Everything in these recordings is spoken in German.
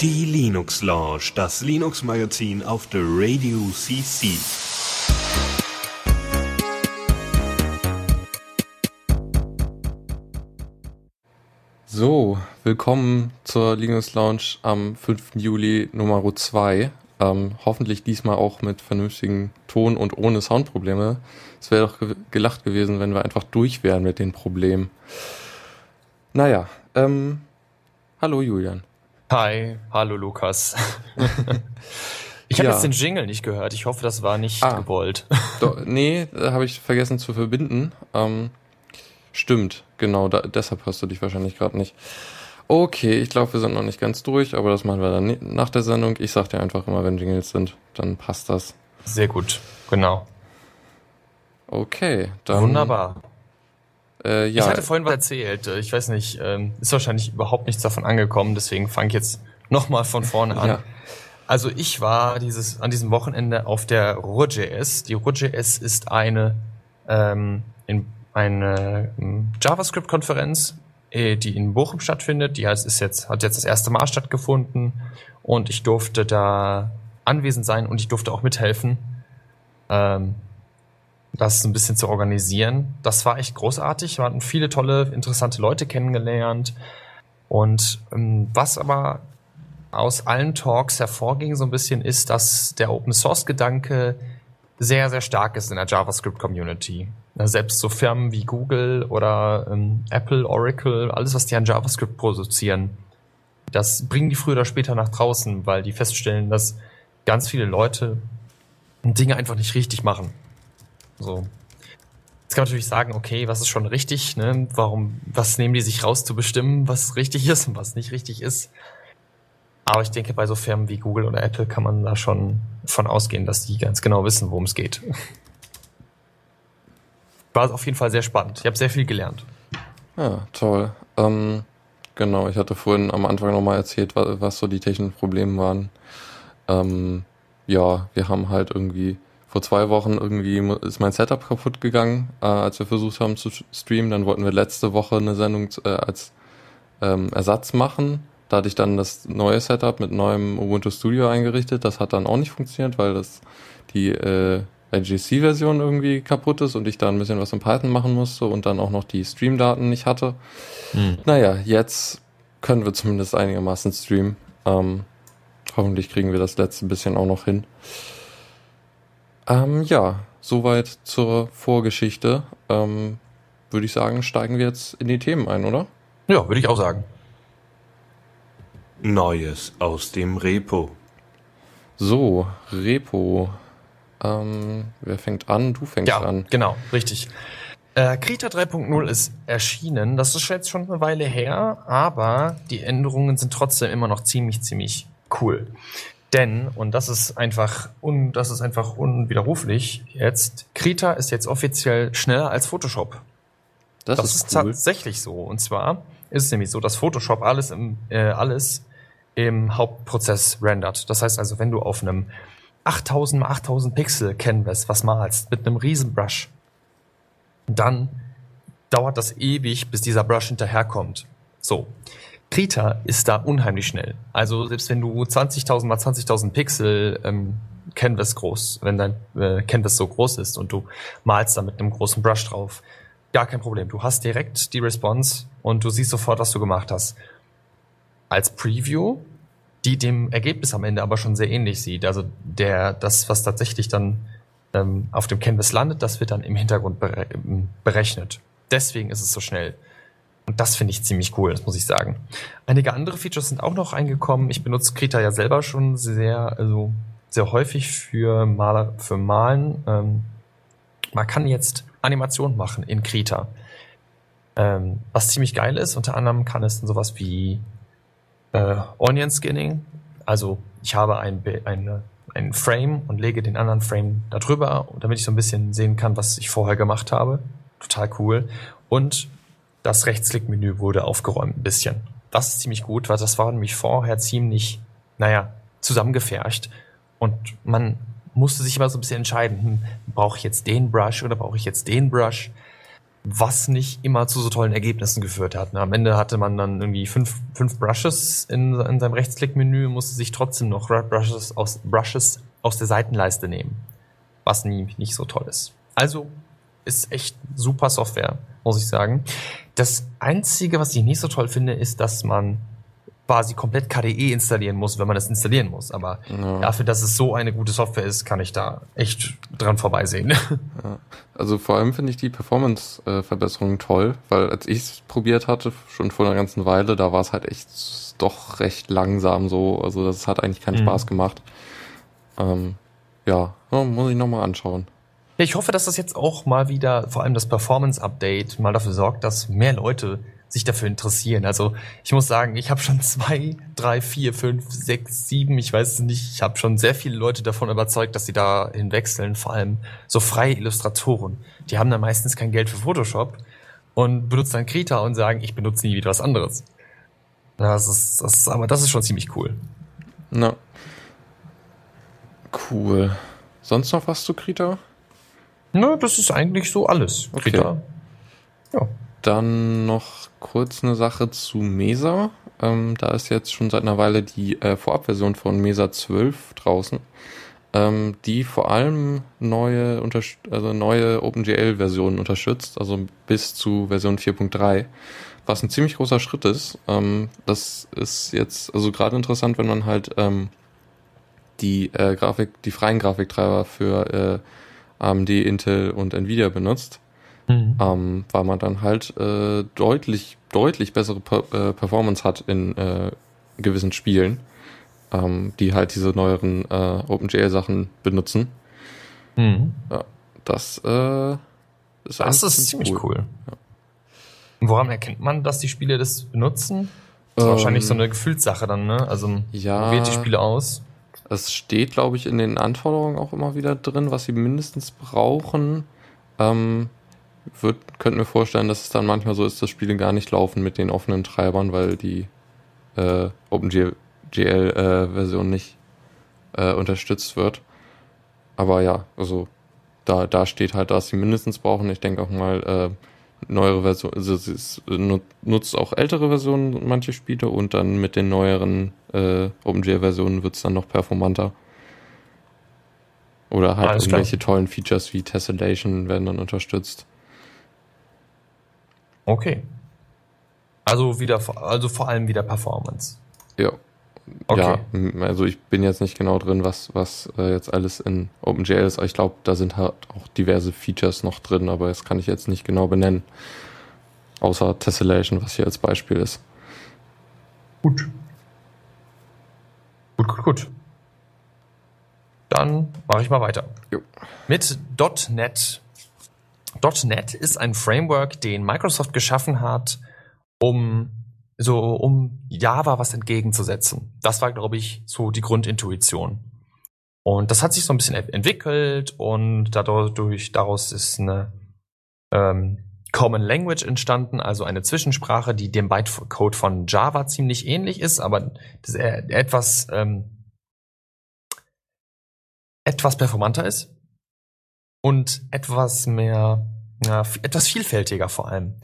Die Linux Lounge, das Linux Magazin auf der Radio CC. So, willkommen zur Linux Lounge am 5. Juli Nummer 2. Ähm, hoffentlich diesmal auch mit vernünftigem Ton und ohne Soundprobleme. Es wäre doch ge gelacht gewesen, wenn wir einfach durch wären mit den Problemen. Naja, ähm, hallo Julian. Hi, hallo Lukas. ich habe ja. jetzt den Jingle nicht gehört. Ich hoffe, das war nicht ah, gewollt. Do, nee, habe ich vergessen zu verbinden. Ähm, stimmt, genau, da, deshalb hörst du dich wahrscheinlich gerade nicht. Okay, ich glaube, wir sind noch nicht ganz durch, aber das machen wir dann nach der Sendung. Ich sag dir einfach immer, wenn Jingles sind, dann passt das. Sehr gut, genau. Okay, dann. Wunderbar. Äh, ja. Ich hatte vorhin was erzählt. Ich weiß nicht, ähm, ist wahrscheinlich überhaupt nichts davon angekommen, deswegen fange ich jetzt nochmal von vorne an. Ja. Also ich war dieses, an diesem Wochenende auf der RuhrJS. Die RuhrJS ist eine, ähm, in, eine ähm, JavaScript-Konferenz, äh, die in Bochum stattfindet. Die heißt, ist jetzt, hat jetzt das erste Mal stattgefunden und ich durfte da anwesend sein und ich durfte auch mithelfen. Ähm, das ein bisschen zu organisieren. Das war echt großartig. Wir hatten viele tolle, interessante Leute kennengelernt. Und ähm, was aber aus allen Talks hervorging so ein bisschen ist, dass der Open Source Gedanke sehr, sehr stark ist in der JavaScript Community. Selbst so Firmen wie Google oder ähm, Apple, Oracle, alles, was die an JavaScript produzieren, das bringen die früher oder später nach draußen, weil die feststellen, dass ganz viele Leute Dinge einfach nicht richtig machen. So. Jetzt kann man natürlich sagen, okay, was ist schon richtig, ne? Warum, was nehmen die sich raus zu bestimmen, was richtig ist und was nicht richtig ist? Aber ich denke, bei so Firmen wie Google oder Apple kann man da schon von ausgehen, dass die ganz genau wissen, worum es geht. War auf jeden Fall sehr spannend. Ich habe sehr viel gelernt. Ja, toll. Ähm, genau, ich hatte vorhin am Anfang nochmal erzählt, was, was, so die technischen Probleme waren. Ähm, ja, wir haben halt irgendwie vor zwei Wochen irgendwie ist mein Setup kaputt gegangen, äh, als wir versucht haben zu streamen. Dann wollten wir letzte Woche eine Sendung äh, als ähm, Ersatz machen. Da hatte ich dann das neue Setup mit neuem Ubuntu Studio eingerichtet. Das hat dann auch nicht funktioniert, weil das die äh, IGC-Version irgendwie kaputt ist und ich da ein bisschen was in Python machen musste und dann auch noch die Stream-Daten nicht hatte. Hm. Naja, jetzt können wir zumindest einigermaßen streamen. Ähm, hoffentlich kriegen wir das letzte bisschen auch noch hin. Ähm, ja, soweit zur Vorgeschichte. Ähm, würde ich sagen, steigen wir jetzt in die Themen ein, oder? Ja, würde ich auch sagen. Neues aus dem Repo. So, Repo. Ähm, wer fängt an? Du fängst ja, an. Genau, richtig. Äh, Krita 3.0 ist erschienen. Das ist jetzt schon eine Weile her, aber die Änderungen sind trotzdem immer noch ziemlich, ziemlich cool. Denn, und das ist einfach, un, das ist einfach unwiderruflich jetzt, Krita ist jetzt offiziell schneller als Photoshop. Das, das ist, ist cool. tatsächlich so. Und zwar ist es nämlich so, dass Photoshop alles im, äh, alles im Hauptprozess rendert. Das heißt also, wenn du auf einem 8000 mal 8000 Pixel Canvas was malst mit einem riesen Brush, dann dauert das ewig, bis dieser Brush hinterherkommt. So. Krita ist da unheimlich schnell. Also selbst wenn du 20.000 mal 20.000 Pixel ähm, Canvas groß, wenn dein äh, Canvas so groß ist und du malst da mit einem großen Brush drauf, gar kein Problem. Du hast direkt die Response und du siehst sofort, was du gemacht hast. Als Preview, die dem Ergebnis am Ende aber schon sehr ähnlich sieht. Also der, das, was tatsächlich dann ähm, auf dem Canvas landet, das wird dann im Hintergrund berechnet. Deswegen ist es so schnell. Und das finde ich ziemlich cool, das muss ich sagen. Einige andere Features sind auch noch eingekommen. Ich benutze Krita ja selber schon sehr, also sehr häufig für Maler, für Malen. Ähm, man kann jetzt Animationen machen in Krita. Ähm, was ziemlich geil ist, unter anderem kann es dann sowas wie äh, Onion Skinning. Also ich habe ein, ein, ein Frame und lege den anderen Frame darüber, damit ich so ein bisschen sehen kann, was ich vorher gemacht habe. Total cool. Und das Rechtsklickmenü wurde aufgeräumt ein bisschen. Das ist ziemlich gut, weil das war nämlich vorher ziemlich, naja, zusammengefercht. Und man musste sich immer so ein bisschen entscheiden, hm, brauche ich jetzt den Brush oder brauche ich jetzt den Brush? was nicht immer zu so tollen Ergebnissen geführt hat. Ne? Am Ende hatte man dann irgendwie fünf, fünf Brushes in, in seinem Rechtsklickmenü und musste sich trotzdem noch Brushes aus, Brushes aus der Seitenleiste nehmen. Was nie, nicht so toll ist. Also ist echt super Software, muss ich sagen. Das Einzige, was ich nicht so toll finde, ist, dass man quasi komplett KDE installieren muss, wenn man das installieren muss. Aber ja. dafür, dass es so eine gute Software ist, kann ich da echt dran vorbeisehen. Ja. Also vor allem finde ich die Performance-Verbesserungen toll, weil als ich es probiert hatte, schon vor einer ganzen Weile, da war es halt echt doch recht langsam so. Also das hat eigentlich keinen mhm. Spaß gemacht. Ähm, ja, muss ich nochmal anschauen. Ich hoffe, dass das jetzt auch mal wieder, vor allem das Performance-Update, mal dafür sorgt, dass mehr Leute sich dafür interessieren. Also ich muss sagen, ich habe schon zwei, drei, vier, fünf, sechs, sieben, ich weiß es nicht, ich habe schon sehr viele Leute davon überzeugt, dass sie da hinwechseln, vor allem so freie Illustratoren. Die haben dann meistens kein Geld für Photoshop und benutzen dann Krita und sagen, ich benutze nie wieder was anderes. Das ist, das ist, aber das ist schon ziemlich cool. Na. Cool. Sonst noch was zu Krita? Na, das ist eigentlich so alles. Okay. Ja. Dann noch kurz eine Sache zu Mesa. Ähm, da ist jetzt schon seit einer Weile die äh, Vorabversion von Mesa 12 draußen, ähm, die vor allem neue, also neue OpenGL-Versionen unterstützt, also bis zu Version 4.3, was ein ziemlich großer Schritt ist. Ähm, das ist jetzt also gerade interessant, wenn man halt ähm, die äh, Grafik, die freien Grafiktreiber für äh, AMD, Intel und Nvidia benutzt Mhm. Ähm, weil man dann halt äh, deutlich, deutlich bessere per äh, Performance hat in äh, gewissen Spielen, ähm, die halt diese neueren äh, OpenGL-Sachen benutzen. Mhm. Ja, das äh, ist, das ist ziemlich cool. cool. Ja. Woran erkennt man, dass die Spiele das benutzen? Das ist ähm, wahrscheinlich so eine Gefühlssache dann, ne? Also ja, wählt die Spiele aus. Es steht, glaube ich, in den Anforderungen auch immer wieder drin, was sie mindestens brauchen. Ähm, würd, könnte mir vorstellen, dass es dann manchmal so ist, dass Spiele gar nicht laufen mit den offenen Treibern, weil die äh, OpenGL-Version äh, nicht äh, unterstützt wird. Aber ja, also da, da steht halt, dass sie mindestens brauchen. Ich denke auch mal, äh, neuere Versionen, also es nutzt auch ältere Versionen manche Spiele und dann mit den neueren äh, OpenGL-Versionen wird es dann noch performanter. Oder halt Alles irgendwelche klar. tollen Features wie Tessellation werden dann unterstützt. Okay. Also wieder, also vor allem wieder Performance. Ja. Okay. Ja, also ich bin jetzt nicht genau drin, was, was äh, jetzt alles in OpenGL ist. Ich glaube, da sind halt auch diverse Features noch drin, aber das kann ich jetzt nicht genau benennen. Außer Tessellation, was hier als Beispiel ist. Gut. Gut, gut, gut. Dann mache ich mal weiter. Jo. Mit .NET .NET ist ein Framework, den Microsoft geschaffen hat, um so um Java was entgegenzusetzen. Das war, glaube ich, so die Grundintuition. Und das hat sich so ein bisschen entwickelt und dadurch daraus ist eine ähm, Common Language entstanden, also eine Zwischensprache, die dem Bytecode von Java ziemlich ähnlich ist, aber etwas ähm, etwas performanter ist und etwas mehr, ja, etwas vielfältiger vor allem.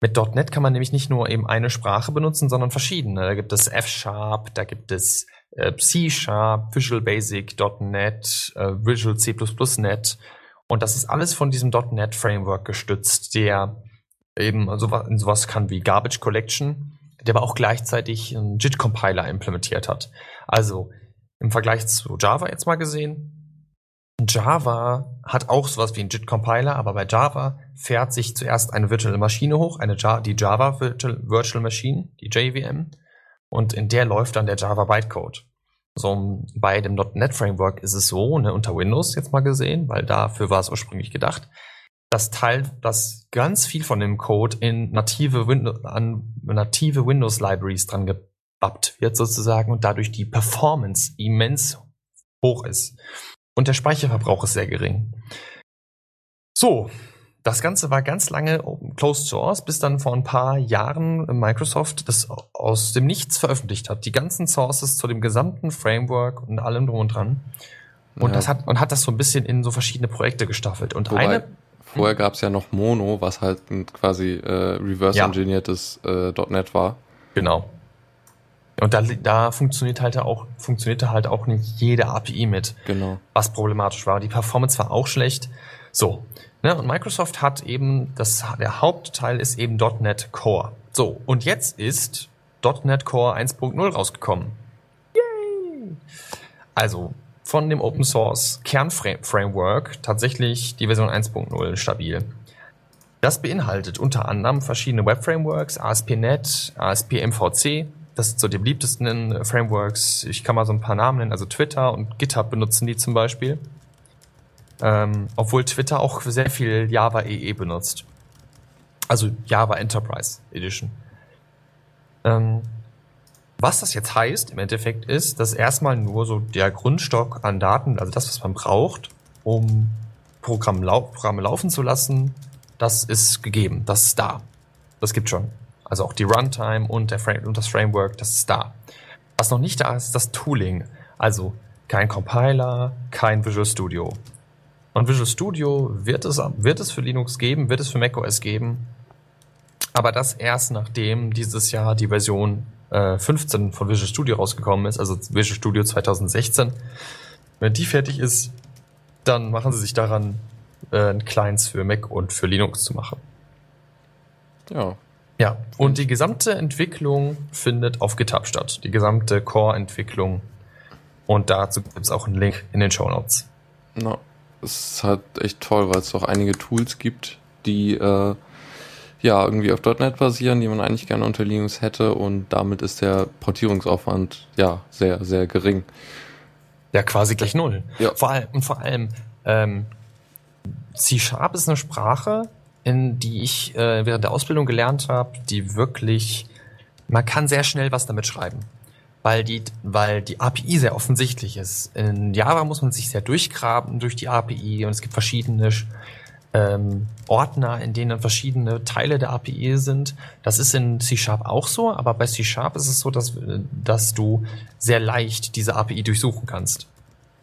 Mit .NET kann man nämlich nicht nur eben eine Sprache benutzen, sondern verschiedene. Da gibt es F-Sharp, da gibt es äh, C-Sharp, Visual Basic, .NET, äh, Visual C++ .NET. Und das ist alles von diesem .NET Framework gestützt, der eben sowas, sowas kann wie Garbage Collection, der aber auch gleichzeitig einen JIT-Compiler implementiert hat. Also im Vergleich zu Java jetzt mal gesehen, Java hat auch sowas wie einen JIT-Compiler, aber bei Java fährt sich zuerst eine virtuelle Maschine hoch, eine ja die Java Virtual, Virtual Machine, die JVM, und in der läuft dann der Java Bytecode. So, bei dem .NET Framework ist es so, ne, unter Windows jetzt mal gesehen, weil dafür war es ursprünglich gedacht, dass Teil, dass ganz viel von dem Code in native, Windows, an native Windows Libraries dran gebappt wird sozusagen und dadurch die Performance immens hoch ist und der Speicherverbrauch ist sehr gering. So, das Ganze war ganz lange Closed Source, bis dann vor ein paar Jahren Microsoft das aus dem Nichts veröffentlicht hat. Die ganzen Sources zu dem gesamten Framework und allem drum und dran. Und ja. das hat, und hat das so ein bisschen in so verschiedene Projekte gestaffelt. Und Wobei, eine. Vorher gab es ja noch Mono, was halt ein quasi äh, reverse-engineertes äh, .NET war. Genau. Und da, da funktioniert halt auch, funktionierte halt auch nicht jede API mit. Genau. Was problematisch war. Die Performance war auch schlecht. So. Ne, und Microsoft hat eben, das, der Hauptteil ist eben .NET Core. So. Und jetzt ist .NET Core 1.0 rausgekommen. Yay! Also, von dem Open Source Kernframework tatsächlich die Version 1.0 stabil. Das beinhaltet unter anderem verschiedene Web-Frameworks, ASP.NET, ASP.MVC. Das sind so die beliebtesten Frameworks. Ich kann mal so ein paar Namen nennen. Also Twitter und GitHub benutzen die zum Beispiel. Ähm, obwohl Twitter auch sehr viel Java EE benutzt. Also Java Enterprise Edition. Ähm, was das jetzt heißt im Endeffekt ist, dass erstmal nur so der Grundstock an Daten, also das, was man braucht, um Programm lau Programme laufen zu lassen, das ist gegeben, das ist da. Das gibt schon. Also auch die Runtime und, und das Framework, das ist da. Was noch nicht da ist, ist das Tooling. Also kein Compiler, kein Visual Studio. Und Visual Studio wird es, wird es für Linux geben, wird es für macOS geben. Aber das erst nachdem dieses Jahr die Version äh, 15 von Visual Studio rausgekommen ist, also Visual Studio 2016. Wenn die fertig ist, dann machen sie sich daran, äh, Clients für Mac und für Linux zu machen. Ja. Ja, und die gesamte Entwicklung findet auf GitHub statt. Die gesamte Core-Entwicklung. Und dazu gibt es auch einen Link in den Show Notes. Na, es ist halt echt toll, weil es auch einige Tools gibt, die äh, ja irgendwie auf .NET basieren, die man eigentlich gerne unter Linux hätte und damit ist der Portierungsaufwand ja sehr, sehr gering. Ja, quasi gleich null. Ja. Vor allem, und vor allem, ähm, C-Sharp ist eine Sprache, in die ich äh, während der Ausbildung gelernt habe, die wirklich, man kann sehr schnell was damit schreiben. Weil die, weil die API sehr offensichtlich ist. In Java muss man sich sehr durchgraben durch die API und es gibt verschiedene ähm, Ordner, in denen dann verschiedene Teile der API sind. Das ist in C-Sharp auch so, aber bei C-Sharp ist es so, dass, dass du sehr leicht diese API durchsuchen kannst.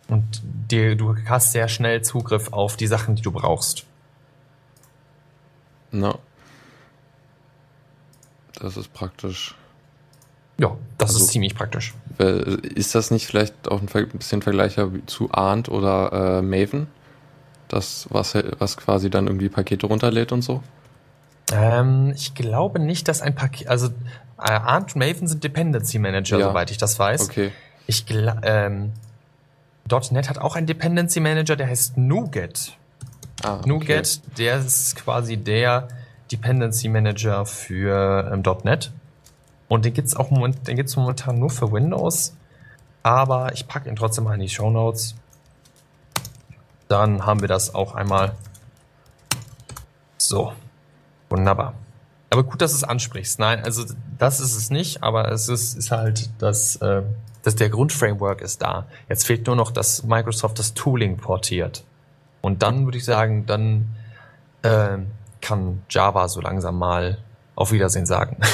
Und dir, du hast sehr schnell Zugriff auf die Sachen, die du brauchst. Na. Das ist praktisch. Ja, das Also- ist ziemlich praktisch. Ist das nicht vielleicht auch ein bisschen vergleichbar zu Arndt oder äh, Maven? Das, was, was quasi dann irgendwie Pakete runterlädt und so? Ähm, ich glaube nicht, dass ein Paket, also äh, Arndt und Maven sind Dependency Manager, Ja. soweit ich das weiß. Okay. Ich gla- ähm, .NET hat auch einen Dependency Manager, der heißt NuGet. Ah, okay. NuGet, der ist quasi der Dependency Manager für ähm, .NET. Und den gibt's auch den gibt's momentan nur für Windows. Aber ich packe ihn trotzdem mal in die Show Notes. Dann haben wir das auch einmal. So. Wunderbar. Aber gut, dass du es ansprichst. Nein, also das ist es nicht, aber es ist, ist halt das, äh, das der Grundframework ist da. Jetzt fehlt nur noch, dass Microsoft das Tooling portiert. Und dann würde ich sagen, dann äh, kann Java so langsam mal auf Wiedersehen sagen.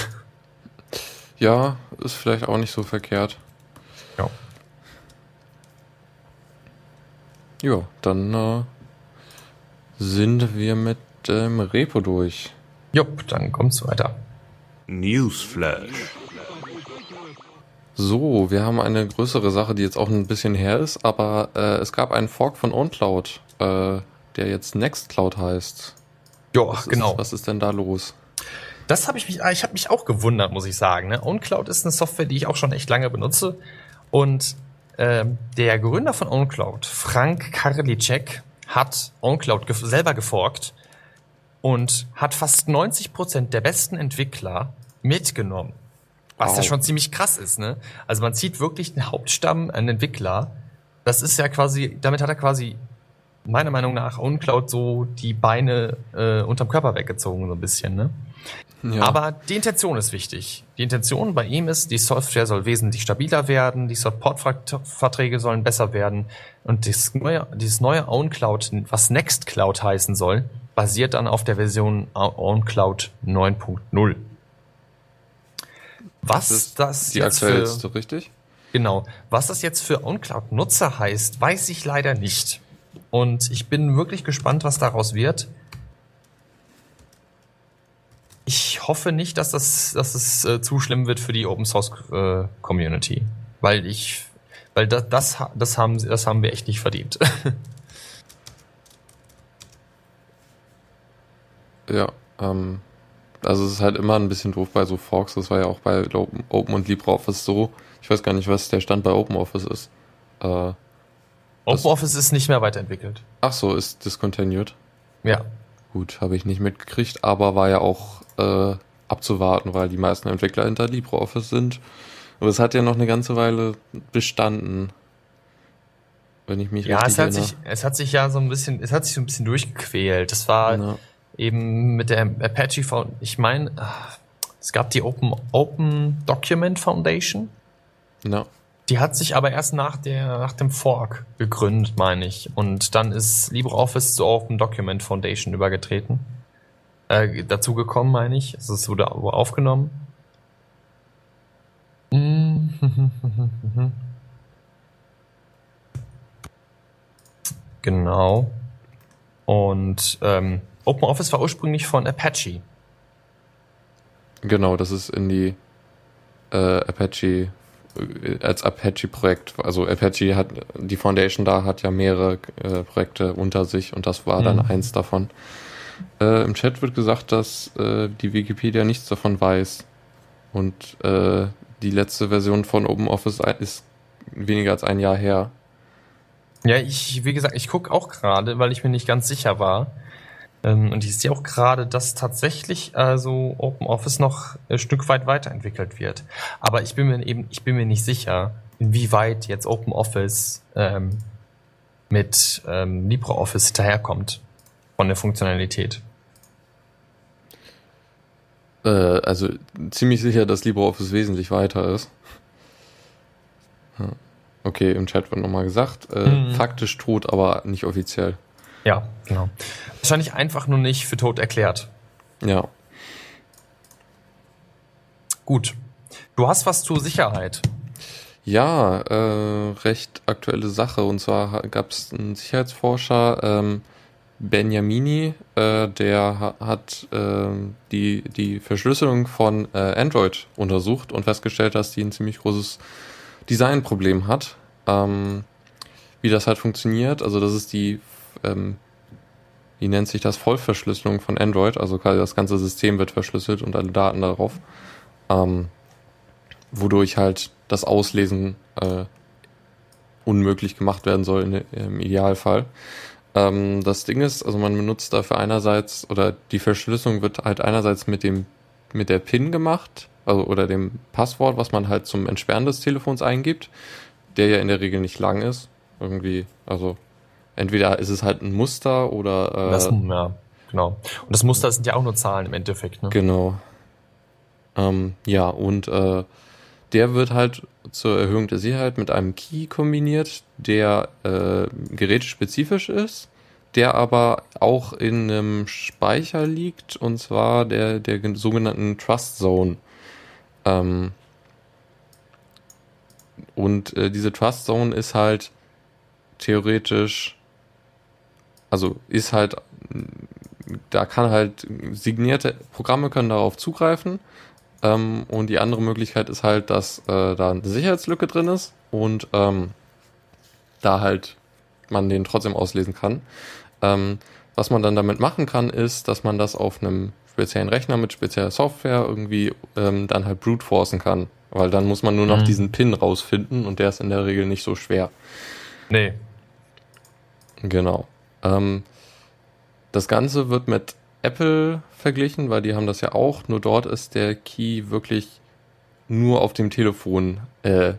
Ja, ist vielleicht auch nicht so verkehrt. ja. Ja, dann äh, sind wir mit dem Repo durch. Jupp, dann kommt's weiter. Newsflash. So, wir haben eine größere Sache, die jetzt auch ein bisschen her ist, aber äh, es gab einen Fork von OwnCloud, äh, der jetzt Nextcloud heißt. Ja, genau. Ist, was ist denn da los? Das habe ich mich, ich habe mich auch gewundert, muss ich sagen. Ne? OwnCloud ist eine Software, die ich auch schon echt lange benutze. Und ähm, der Gründer von OwnCloud, Frank Karliczek, hat OwnCloud gef selber geforkt und hat fast 90 Prozent der besten Entwickler mitgenommen. Was ja Wow. schon ziemlich krass ist, ne? Also man zieht wirklich den Hauptstamm an Entwickler. Das ist ja quasi, damit hat er quasi meiner Meinung nach OwnCloud so die Beine äh, unterm Körper weggezogen, so ein bisschen, ne? Ja, Aber die Intention ist wichtig. Die Intention bei ihm ist, die Software soll wesentlich stabiler werden, die Supportverträge sollen besser werden und dieses neue, dieses neue OwnCloud, was Nextcloud heißen soll, basiert dann auf der Version OwnCloud 9.0. Was das ist das die jetzt aktuellste, für, richtig? genau, was das jetzt für OwnCloud-Nutzer heißt, weiß ich leider nicht. Und ich bin wirklich gespannt, was daraus wird. Ich hoffe nicht, dass das, dass es äh, zu schlimm wird für die Open Source äh, Community, weil ich, weil das, das, das haben, das haben wir echt nicht verdient. ja, ähm, also es ist halt immer ein bisschen doof bei so Forks. Das war ja auch bei Open, Open und LibreOffice so. Ich weiß gar nicht, was der Stand bei OpenOffice ist. Äh, OpenOffice ist nicht mehr weiterentwickelt. Ach so, ist discontinued. Ja. Gut, habe ich nicht mitgekriegt, aber war ja auch äh, abzuwarten, weil die meisten Entwickler hinter LibreOffice sind. Aber es hat ja noch eine ganze Weile bestanden. Wenn ich mich ja, richtig es hat erinnere. sich, es hat sich ja so ein bisschen, es hat sich so ein bisschen durchgequält. Das war ja. eben mit der Apache Foundation. Ich meine, es gab die Open, Open Document Foundation. Ja. Die hat sich aber erst nach, der, nach dem Fork gegründet, meine ich. Und dann ist LibreOffice zur Open Document Foundation übergetreten. Äh, dazu gekommen, meine ich. Also es wurde aufgenommen. genau. Und ähm, OpenOffice war ursprünglich von Apache. Genau, das ist in die äh, Apache als Apache-Projekt. Also Apache hat, die Foundation da hat ja mehrere äh, Projekte unter sich und das war mhm. dann eins davon. Äh, Im Chat wird gesagt, dass äh, die Wikipedia nichts davon weiß. Und äh, die letzte Version von OpenOffice ist weniger als ein Jahr her. Ja, ich, wie gesagt, ich gucke auch gerade, weil ich mir nicht ganz sicher war. Ähm, und ich sehe auch gerade, dass tatsächlich also OpenOffice noch ein Stück weit weiterentwickelt wird. Aber ich bin mir eben, ich bin mir nicht sicher, inwieweit jetzt OpenOffice ähm, mit ähm, LibreOffice hinterherkommt von der Funktionalität. Äh, also ziemlich sicher, dass LibreOffice wesentlich weiter ist. Okay, im Chat wird nochmal gesagt. Äh, mhm. Faktisch tot, aber nicht offiziell. Ja, genau. Wahrscheinlich einfach nur nicht für tot erklärt. Ja. Gut. Du hast was zur Sicherheit. Ja, äh, recht aktuelle Sache. Und zwar gab es einen Sicherheitsforscher, ähm, Benjamini, äh, der hat äh, die, die Verschlüsselung von äh, Android untersucht und festgestellt, dass die ein ziemlich großes Designproblem hat. Ähm, wie das halt funktioniert, also das ist die ähm, wie nennt sich das, Vollverschlüsselung von Android, also quasi das ganze System wird verschlüsselt und alle Daten darauf, ähm, wodurch halt das Auslesen äh, unmöglich gemacht werden soll in, im Idealfall. Ähm, das Ding ist, also man benutzt dafür einerseits, oder die Verschlüsselung wird halt einerseits mit dem, mit der PIN gemacht, also oder dem Passwort, was man halt zum Entsperren des Telefons eingibt, der ja in der Regel nicht lang ist. Irgendwie, also entweder ist es halt ein Muster oder. Äh, das, ja, genau. Und das Muster sind ja auch nur Zahlen im Endeffekt, ne? Genau. Ähm, ja, und äh, der wird halt zur Erhöhung der Sicherheit mit einem Key kombiniert, der äh, gerätespezifisch ist, der aber auch in einem Speicher liegt, und zwar der, der sogenannten Trust Zone. Ähm, und äh, diese Trust Zone ist halt theoretisch also ist halt, da kann halt signierte Programme können darauf zugreifen. Ähm, und die andere Möglichkeit ist halt, dass äh, da eine Sicherheitslücke drin ist und ähm, da halt man den trotzdem auslesen kann. Ähm, was man dann damit machen kann, ist, dass man das auf einem speziellen Rechner mit spezieller Software irgendwie ähm, dann halt brute forcen kann. Weil dann muss man nur noch mhm. diesen Pin rausfinden und der ist in der Regel nicht so schwer. Nee. Genau. Ähm, das Ganze wird mit Apple verglichen, weil die haben das ja auch, nur dort ist der Key wirklich nur auf dem Telefon äh,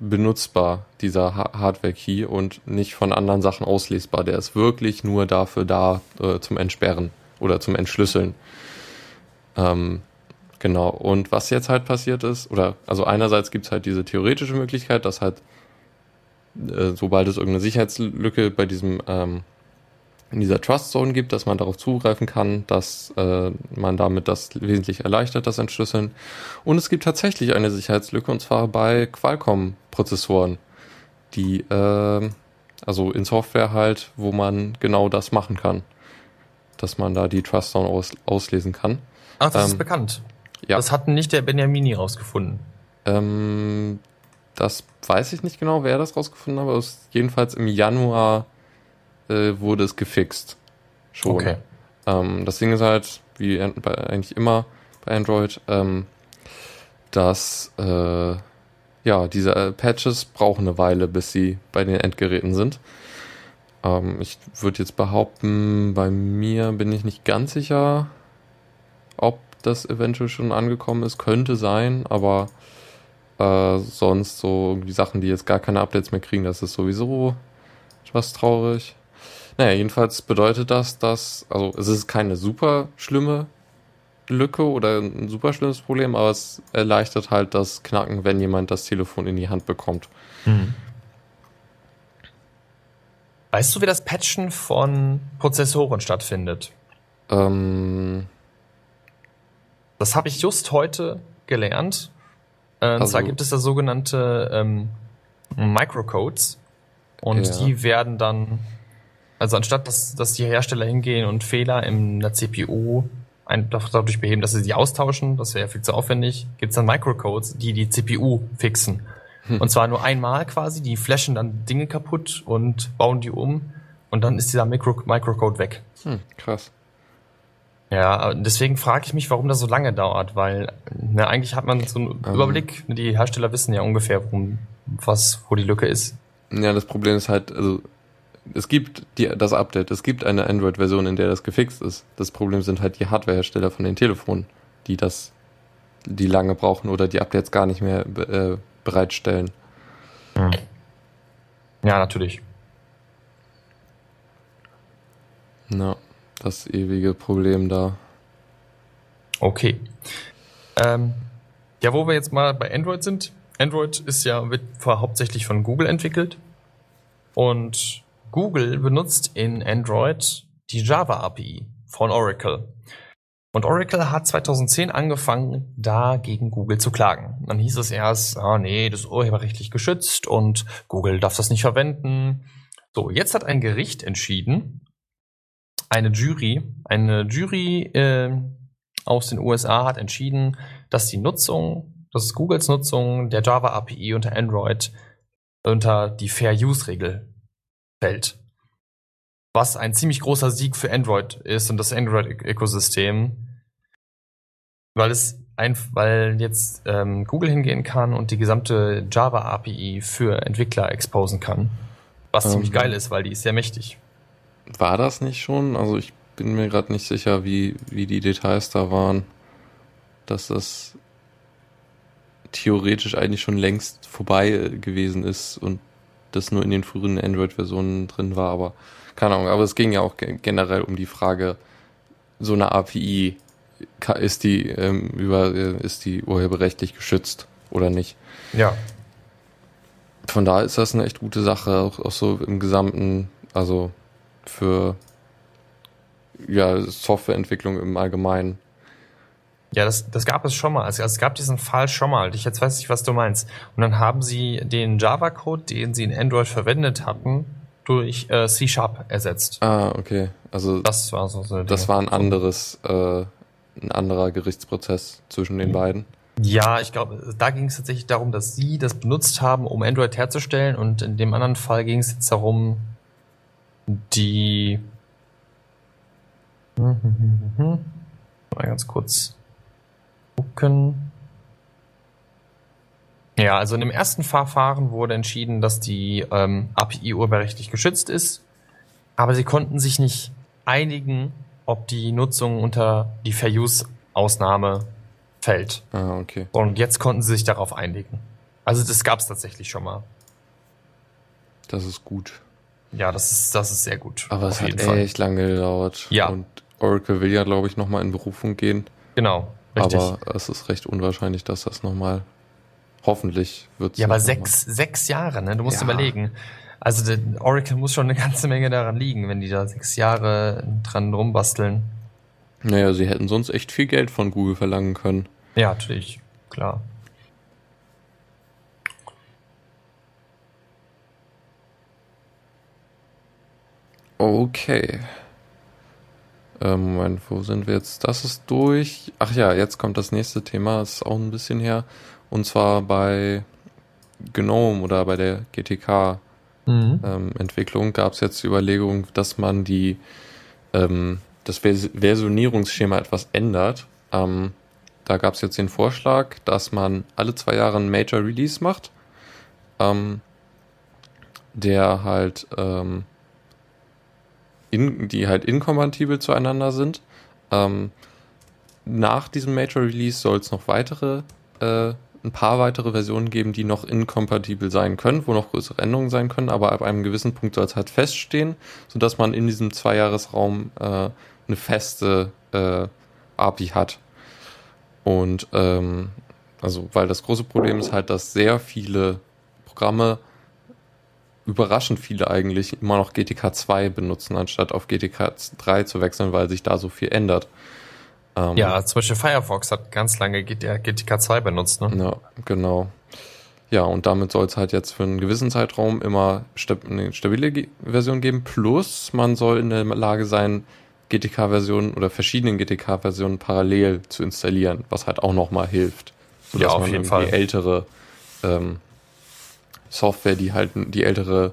benutzbar, dieser ha Hardware-Key und nicht von anderen Sachen auslesbar. Der ist wirklich nur dafür da äh, zum Entsperren oder zum Entschlüsseln. Ähm, genau. Und was jetzt halt passiert ist, oder also einerseits gibt es halt diese theoretische Möglichkeit, dass halt äh, sobald es irgendeine Sicherheitslücke bei diesem ähm, in dieser Trust Zone gibt, dass man darauf zugreifen kann, dass äh, man damit das wesentlich erleichtert, das Entschlüsseln. Und es gibt tatsächlich eine Sicherheitslücke und zwar bei Qualcomm-Prozessoren, die äh, also in Software halt, wo man genau das machen kann, dass man da die Trust Zone aus, auslesen kann. Ach, das Ähm, ist bekannt. ja. Das hat nicht der Benjamini rausgefunden. Ähm, das weiß ich nicht genau, wer das rausgefunden hat, aber es jedenfalls im Januar äh, wurde es gefixt. Schon. Okay. Ähm, das Ding ist halt, wie bei, eigentlich immer bei Android, ähm, dass äh, ja, diese äh, Patches brauchen eine Weile, bis sie bei den Endgeräten sind. Ähm, ich würde jetzt behaupten, bei mir bin ich nicht ganz sicher, ob das eventuell schon angekommen ist. Könnte sein, aber äh, sonst so die Sachen, die jetzt gar keine Updates mehr kriegen, das ist sowieso etwas traurig. Naja, jedenfalls bedeutet das, dass, also es ist keine super schlimme Lücke oder ein super schlimmes Problem, aber es erleichtert halt das Knacken, wenn jemand das Telefon in die Hand bekommt. Mhm. Weißt du, wie das Patchen von Prozessoren stattfindet? Ähm, Das habe ich just heute gelernt. Äh, und Also- zwar gibt es da sogenannte ähm, Microcodes. Und Ja. die werden dann, also anstatt dass, dass die Hersteller hingehen und Fehler in der CPU einfach dadurch beheben, dass sie die austauschen, das wäre viel zu aufwendig, gibt es dann Microcodes, die die CPU fixen. Und zwar nur einmal quasi, die flashen dann Dinge kaputt und bauen die um und dann ist dieser Micro Microcode weg. hm, krass. Ja, deswegen frage ich mich, warum das so lange dauert, weil ne, eigentlich hat man so einen Ähm. Überblick. Die Hersteller wissen ja ungefähr, worum, was, wo die Lücke ist. Ja, das Problem ist halt, also es gibt die, das Update, es gibt eine Android-Version, in der das gefixt ist. Das Problem sind halt die Hardwarehersteller von den Telefonen, die das, die lange brauchen oder die Updates gar nicht mehr äh, bereitstellen. Ja, natürlich. Ja, das ewige Problem da. Okay. Ähm, ja, wo wir jetzt mal bei Android sind. Android ist ja wird hauptsächlich von Google entwickelt. Und Google benutzt in Android die Java API von Oracle. Und Oracle hat 2010 angefangen, da gegen Google zu klagen. Dann hieß es erst, ah nee, das ist urheberrechtlich geschützt und Google darf das nicht verwenden. So, jetzt hat ein Gericht entschieden, eine Jury, eine Jury äh, aus den USA hat entschieden, dass die Nutzung, dass Googles Nutzung der Java API unter Android unter die Fair Use Regel fällt. Was ein ziemlich großer Sieg für Android ist und das Android-Ökosystem, weil es ein, weil jetzt ähm, Google hingehen kann und die gesamte Java API für Entwickler exposen kann. Was ziemlich Ähm. geil ist, weil die ist sehr mächtig. War das nicht schon? Also ich bin mir gerade nicht sicher, wie, wie die Details da waren. Dass das theoretisch eigentlich schon längst vorbei äh, gewesen ist und das nur in den früheren Android-Versionen drin war, aber keine Ahnung. Aber es ging ja auch ge- generell um die Frage, so eine API, ist die, ähm, über, äh, ist die urheberrechtlich geschützt oder nicht? Ja. Von daher ist das eine echt gute Sache, auch, auch so im Gesamten, also für ja, Softwareentwicklung im Allgemeinen. Ja, das, das gab es schon mal. Also es gab diesen Fall schon mal. Ich jetzt weiß nicht, was du meinst. Und dann haben sie den Java-Code, den sie in Android verwendet hatten, durch äh, C-Sharp ersetzt. Ah, okay. Also das, war so. so das war ein anderes, äh, ein anderer Gerichtsprozess zwischen den Mhm. beiden. Ja, ich glaube, da ging es tatsächlich darum, dass sie das benutzt haben, um Android herzustellen. Und in dem anderen Fall ging es jetzt darum, die. Mal ganz kurz gucken. Ja, also in dem ersten Verfahren wurde entschieden, dass die ähm, API urheberrechtlich geschützt ist, aber sie konnten sich nicht einigen, ob die Nutzung unter die Fair Use Ausnahme fällt. Ah, okay. Und jetzt konnten sie sich darauf einigen. Also das gab es tatsächlich schon mal. Das ist gut. Ja, das ist, das ist sehr gut. Aber es hat Fall. echt lange gedauert. Ja. Und Oracle will ja, glaube ich, nochmal in Berufung gehen. Genau, richtig. Aber es ist recht unwahrscheinlich, dass das nochmal, hoffentlich wird ja, aber sechs, sechs Jahre, ne? Du musst Ja. überlegen. Also der Oracle muss schon eine ganze Menge daran liegen, wenn die da sechs Jahre dran rumbasteln. Naja, sie hätten sonst echt viel Geld von Google verlangen können. Ja, natürlich, klar. Okay. Äh, Moment, wo sind wir jetzt? Das ist durch. Ach ja, jetzt kommt das nächste Thema, das ist auch ein bisschen her. Und zwar bei GNOME oder bei der GTK mhm. ähm, gab es jetzt die Überlegung, dass man die ähm, das Vers Versionierungsschema etwas ändert. Ähm, da gab es jetzt den Vorschlag, dass man alle zwei Jahre einen Major Release macht, ähm, der halt ähm, in, die halt inkompatibel zueinander sind. Ähm, nach diesem Major Release soll es noch weitere, äh, ein paar weitere Versionen geben, die noch inkompatibel sein können, wo noch größere Änderungen sein können, aber ab einem gewissen Punkt soll es halt feststehen, sodass man in diesem Zweijahresraum äh, eine feste äh, API hat. Und ähm, also, weil das große Problem ist halt, dass sehr viele Programme überraschend viele eigentlich immer noch GTK 2 benutzen, anstatt auf GTK 3 zu wechseln, weil sich da so viel ändert. Ähm, ja, zum Beispiel Firefox hat ganz lange GTK 2 benutzt, ne? Ja, genau. Ja, und damit soll es halt jetzt für einen gewissen Zeitraum immer eine stabile Version geben. Plus, man soll in der Lage sein, GTK-Versionen oder verschiedene GTK-Versionen parallel zu installieren, was halt auch nochmal hilft. Sodass ja, auf man jeden Fall. ältere ähm, Software, die halt die ältere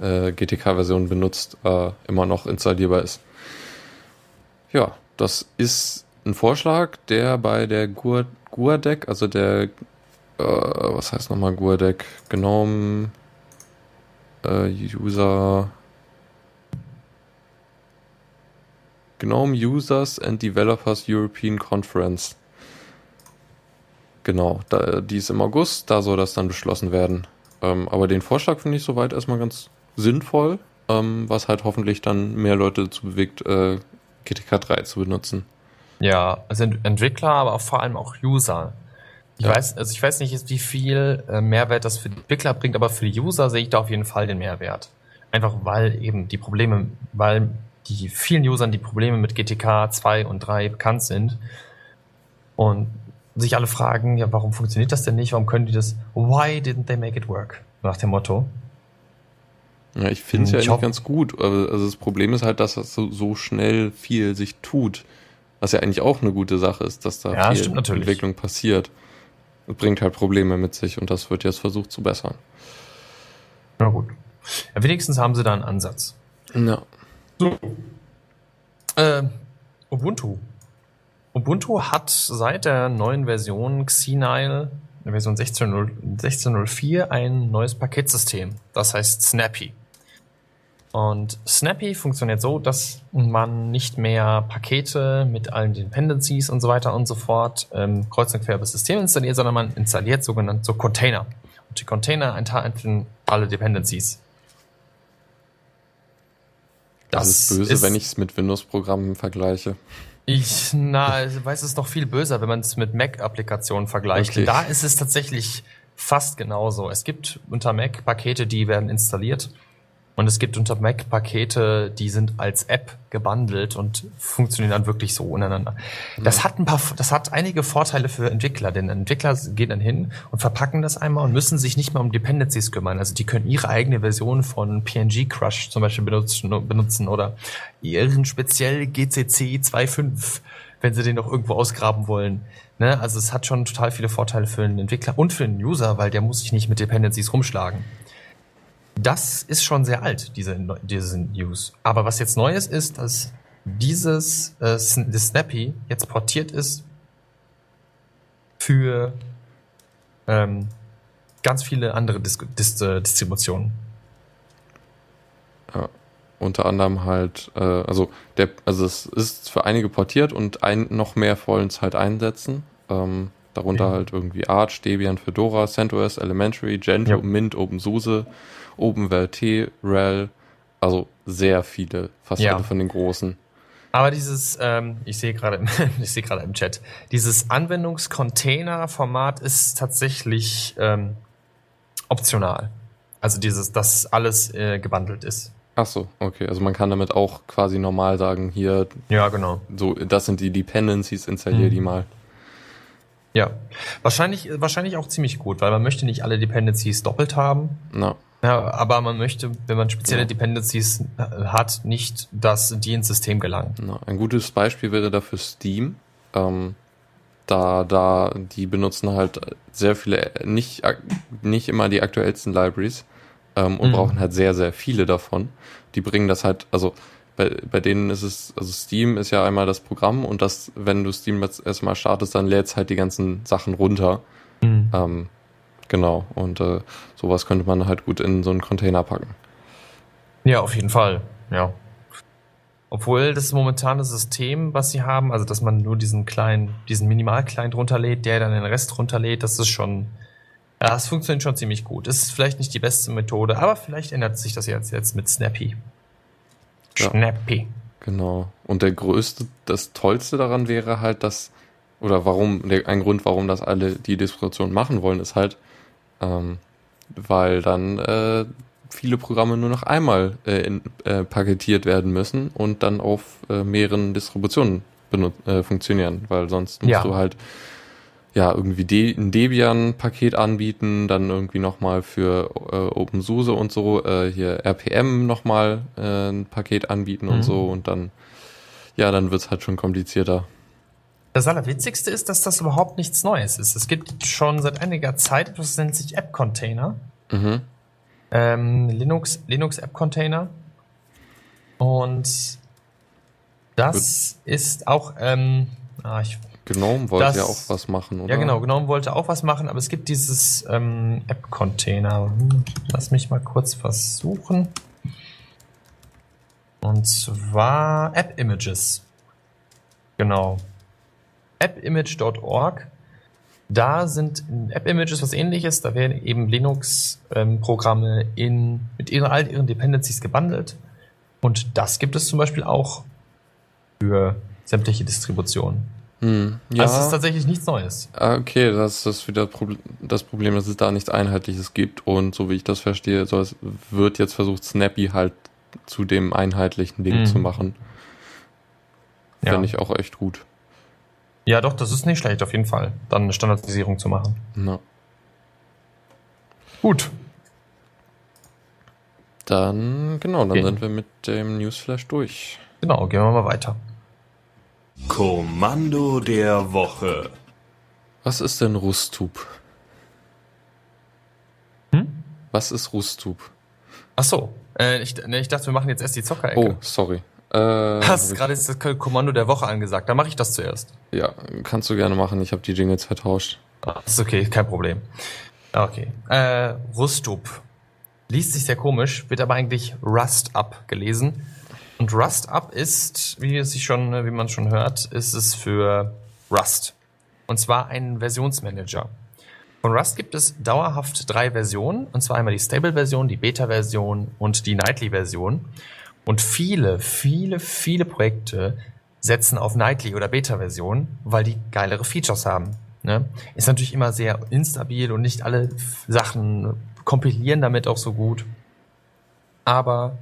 äh, GTK-Version benutzt, äh, immer noch installierbar ist. Ja, das ist ein Vorschlag, der bei der GUADEC, also der, äh, was heißt nochmal GUADEC, GNOME äh, User GNOME Users and Developers European Conference. Genau, da, die ist im August, da soll das dann beschlossen werden. Ähm, aber den Vorschlag finde ich soweit erstmal ganz sinnvoll, ähm, was halt hoffentlich dann mehr Leute dazu bewegt, äh, GTK 3 zu benutzen. Ja, also Entwickler, aber auch vor allem auch User. Ich ja. weiß, also ich weiß nicht, wie viel äh, Mehrwert das für die Entwickler bringt, aber für die User sehe ich da auf jeden Fall den Mehrwert. Einfach weil eben die Probleme, weil die vielen Usern die Probleme mit GTK 2 und 3 bekannt sind. Und sich alle fragen, ja, warum funktioniert das denn nicht? Warum können die das? Why didn't they make it work? Nach dem Motto. Ja, ich finde es ja eigentlich ganz gut. Also das Problem ist halt, dass das so, so, schnell viel sich tut. Was ja eigentlich auch eine gute Sache ist, dass da ja, viel Entwicklung passiert. Das bringt halt Probleme mit sich und das wird jetzt versucht zu bessern. Na gut. Ja, wenigstens haben sie da einen Ansatz. Ja. So. Äh, Ubuntu. Ubuntu hat seit der neuen Version Xenile, Version 16.04, ein neues Paketsystem. Das heißt Snappy. Und Snappy funktioniert so, dass man nicht mehr Pakete mit allen Dependencies und so weiter und so fort ähm, kreuz und quer über das System installiert, sondern man installiert sogenannte so Container. Und die Container enthalten alle Dependencies. Das, das ist böse, ist, wenn ich es mit Windows-Programmen vergleiche. Ich na, ich weiß es noch viel böser, wenn man es mit Mac-Applikationen vergleicht. Okay. Da ist es tatsächlich fast genauso. Es gibt unter Mac Pakete, die werden installiert und es gibt unter Mac Pakete, die sind als App gebundelt und funktionieren dann wirklich so untereinander. Das hat ein paar, das hat einige Vorteile für Entwickler, denn Entwickler gehen dann hin und verpacken das einmal und müssen sich nicht mehr um Dependencies kümmern. Also die können ihre eigene Version von PNG Crush zum Beispiel benutzen, benutzen oder ihren speziell GCC 2.5, wenn sie den noch irgendwo ausgraben wollen. Ne? Also es hat schon total viele Vorteile für den Entwickler und für den User, weil der muss sich nicht mit Dependencies rumschlagen. Das ist schon sehr alt, diese, diese News. Aber was jetzt neu ist, ist, dass dieses äh, das Snappy jetzt portiert ist für ähm, ganz viele andere Dis Dis äh, Distributionen. Ja, unter anderem halt, äh, also der, also es ist für einige portiert und ein, noch mehr wollen es halt einsetzen. Ähm, darunter ja. halt irgendwie Arch, Debian, Fedora, CentOS, Elementary, Gentoo, ja. Mint, OpenSUSE OpenWRT, RHEL, also sehr viele, fast ja. alle von den großen. Aber dieses, ähm, ich sehe gerade, ich sehe gerade im Chat, dieses Anwendungscontainer-Format ist tatsächlich ähm, optional. Also dieses, dass alles äh, gewandelt ist. Ach so, okay. Also man kann damit auch quasi normal sagen, hier. Ja, genau. So, das sind die Dependencies, installier mhm. die mal. Ja. Wahrscheinlich, wahrscheinlich auch ziemlich gut, weil man möchte nicht alle Dependencies doppelt haben. Na, Ja, aber man möchte, wenn man spezielle Ja. Dependencies äh, hat, nicht, dass die ins System gelangen. na, ein gutes Beispiel wäre dafür Steam. Ähm, da, da, die benutzen halt sehr viele, äh, nicht, nicht immer die aktuellsten Libraries ähm, und Mhm. brauchen halt sehr, sehr viele davon. Die bringen das halt, also bei, bei denen ist es, also Steam ist ja einmal das Programm und das, wenn du Steam jetzt erstmal startest, dann lädst halt die ganzen Sachen runter. Ähm, genau, und äh, sowas könnte man halt gut in so einen Container packen. Ja, auf jeden Fall. Ja. Obwohl das momentane System, was sie haben, also dass man nur diesen kleinen, diesen Minimal-Client runterlädt, der dann den Rest runterlädt, das ist schon, ja, das funktioniert schon ziemlich gut. Das ist vielleicht nicht die beste Methode, aber vielleicht ändert sich das jetzt, jetzt mit Snappy. Ja. Snappy. Genau. Und der größte, das Tollste daran wäre halt, dass, oder warum, ein Grund, warum das alle die Distribution machen wollen, ist halt, ähm, weil dann äh, viele Programme nur noch einmal äh, in, äh, paketiert werden müssen und dann auf äh, mehreren Distributionen äh, funktionieren, weil sonst musst Ja. du halt ja irgendwie De ein Debian-Paket anbieten, dann irgendwie nochmal für äh, OpenSUSE und so äh, hier RPM nochmal äh, ein Paket anbieten Mhm. und so und dann ja, dann wird's halt schon komplizierter. Das Allerwitzigste ist, dass das überhaupt nichts Neues ist. Es gibt schon seit einiger Zeit etwas, das nennt sich App-Container. Mhm. ähm, Linux, Linux App Container. Und das ist auch, ähm, ah, ich, GNOME wollte Das- ja auch was machen, oder? ja genau, GNOME wollte auch was machen, aber es gibt dieses ähm, App Container. Hm, Lass mich mal kurz versuchen. Und zwar App Images. Genau. appimage.org. Da sind in App Images was ähnliches. Da werden eben Linux-Programme in, mit ihren, all ihren Dependencies gebundelt. Und das gibt es zum Beispiel auch für sämtliche Distributionen. Hm, ja. Also es ist tatsächlich nichts Neues. Ah, Okay, das ist wieder das Problem, dass es da nichts Einheitliches gibt und so wie ich das verstehe, so wird jetzt versucht, Snappy halt zu dem einheitlichen Ding Mhm. zu machen. Ja. Finde ich auch echt gut. ja, doch, das ist nicht schlecht, auf jeden Fall, dann eine Standardisierung zu machen. Na, Gut. dann, genau, dann Okay. sind wir mit dem Newsflash durch. Genau, gehen wir mal weiter. Kommando der Woche. Was ist denn Rustub? Hm? Was ist Rustub? Ach so, äh, ich, ne, ich dachte, wir machen jetzt erst die Zockerecke. Oh, sorry. Äh, Hast gerade jetzt das Kommando der Woche angesagt, dann mache ich das zuerst. Ja, kannst du gerne machen. Ich habe die Jingles vertauscht. Ah, ist okay, kein Problem. Okay. Äh, Rustub. Liest sich sehr komisch, wird aber eigentlich Rust Up gelesen. Und Rust Up ist, wie es sich schon, wie man schon hört, ist es für Rust. Und zwar ein Versionsmanager. Von Rust gibt es dauerhaft drei Versionen, und zwar einmal die Stable-Version, die Beta-Version und die Nightly-Version. Und viele, viele, viele Projekte setzen auf Nightly oder Beta-Version, weil die geilere Features haben. Ne? Ist natürlich immer sehr instabil und nicht alle Sachen kompilieren damit auch so gut. Aber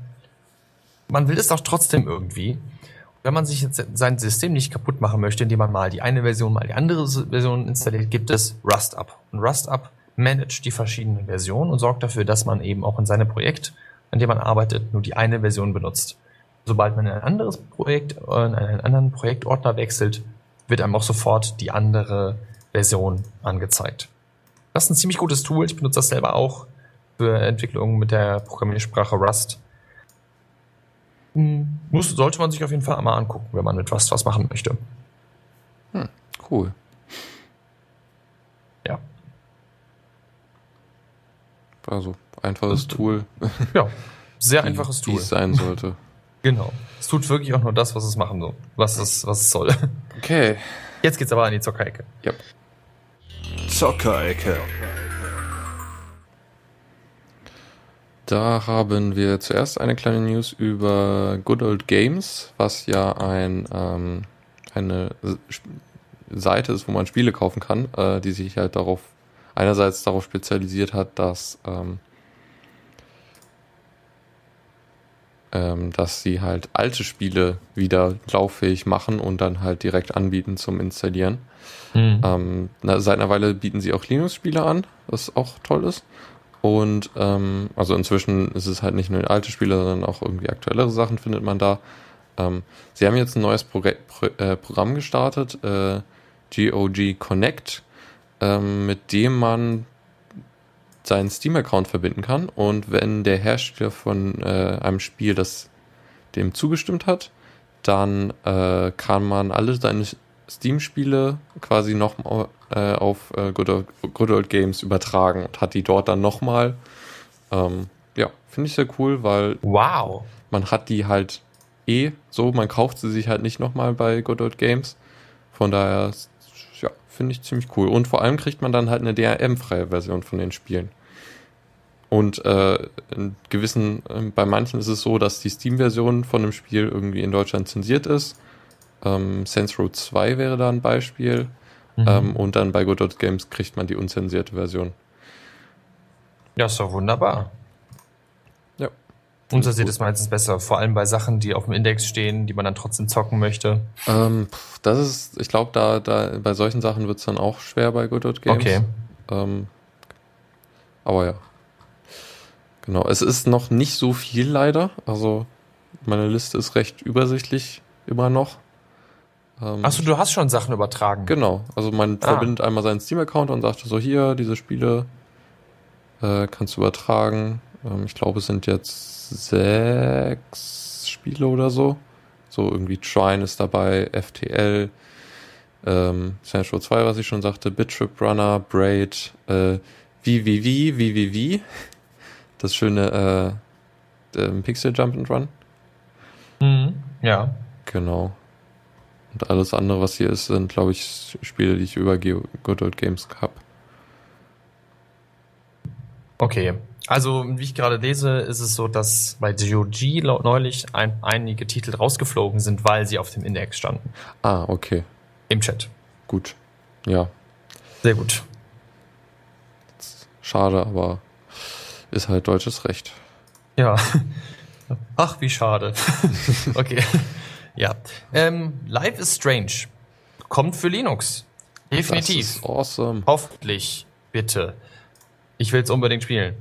man will es doch trotzdem irgendwie. Wenn man sich jetzt sein System nicht kaputt machen möchte, indem man mal die eine Version, mal die andere Version installiert, gibt es Rust Up. Und Rust Up managt die verschiedenen Versionen und sorgt dafür, dass man eben auch in seinem Projekt, an dem man arbeitet, nur die eine Version benutzt. Sobald man in ein anderes Projekt, in einen anderen Projektordner wechselt, wird einem auch sofort die andere Version angezeigt. Das ist ein ziemlich gutes Tool. Ich benutze das selber auch für Entwicklung mit der Programmiersprache Rust. Hm, Muss, sollte man sich auf jeden Fall mal angucken, wenn man mit Rust was machen möchte. Cool. Ja. Also, einfaches Tool, Ja. Sehr wie- einfaches wie Tool. es sein sollte. Genau. Es tut wirklich auch nur das, was es machen soll. Was es, was es soll. Okay. Jetzt geht's aber an die Zockerecke. Ja. Zockerecke. Da haben wir zuerst eine kleine News über Good Old Games, was ja ein, ähm, eine Seite ist, wo man Spiele kaufen kann, äh, die sich halt darauf, einerseits darauf spezialisiert hat, dass ähm, ähm, dass sie halt alte Spiele wieder lauffähig machen und dann halt direkt anbieten zum Installieren. Mhm. Ähm, na, seit einer Weile bieten sie auch Linux-Spiele an, was auch toll ist. Und ähm, also inzwischen ist es halt nicht nur alte Spiele, sondern auch irgendwie aktuellere Sachen findet man da. Ähm, sie haben jetzt ein neues Progr Pro äh, Programm gestartet, äh, GOG Connect, ähm, mit dem man seinen Steam-Account verbinden kann und wenn der Hersteller von äh, einem Spiel das dem zugestimmt hat, dann äh, kann man alle seine Steam-Spiele quasi noch äh, auf äh, Good, Old, Good, Old, Games übertragen und hat die dort dann nochmal. Ähm, ja, finde ich sehr cool, weil wow. man hat die halt eh so, man kauft sie sich halt nicht nochmal bei Good Old Games. Von daher, ja, finde ich ziemlich cool. Und vor allem kriegt man dann halt eine DRM-freie Version von den Spielen. Und äh, in gewissen, äh, bei manchen ist es so, dass die Steam-Version von dem Spiel irgendwie in Deutschland zensiert ist. Ähm, Saints Row 2 wäre da ein Beispiel. Mhm. Ähm, und dann bei Godot Games kriegt man die unzensierte Version. Ja, ist doch wunderbar. Ja. Unzensiert ist meistens besser, vor allem bei Sachen, die auf dem Index stehen, die man dann trotzdem zocken möchte. Ähm, das ist, ich glaube, da, da bei solchen Sachen wird es dann auch schwer bei Godot Games. Okay. Ähm, aber ja. Genau, es ist noch nicht so viel leider. Also meine Liste ist recht übersichtlich immer noch. Ähm, Achso, du hast schon Sachen übertragen. Genau, also man ah. verbindet einmal seinen Steam-Account und sagt so, hier, diese Spiele äh, kannst du übertragen. Ähm, ich glaube, es sind jetzt sechs Spiele oder so. So irgendwie Trine ist dabei, FTL, ähm, Saints Row 2, was ich schon sagte, Bittrip Runner, Braid, äh, VVV, VVV, das schöne äh, Pixel Jump and Run. Mhm, ja. Genau. Und alles andere, was hier ist, sind, glaube ich, Spiele, die ich über Good Old Games habe. Okay. Also, wie ich gerade lese, ist es so, dass bei GOG neulich ein, einige Titel rausgeflogen sind, weil sie auf dem Index standen. Ah, okay. Im Chat. Gut. Ja. Sehr gut. Schade, aber ist halt deutsches Recht. Ja. Ach, wie schade. okay. Ja. Ähm, Life is Strange kommt für Linux. Definitiv. Das ist awesome. Hoffentlich. Bitte. Ich will es unbedingt spielen.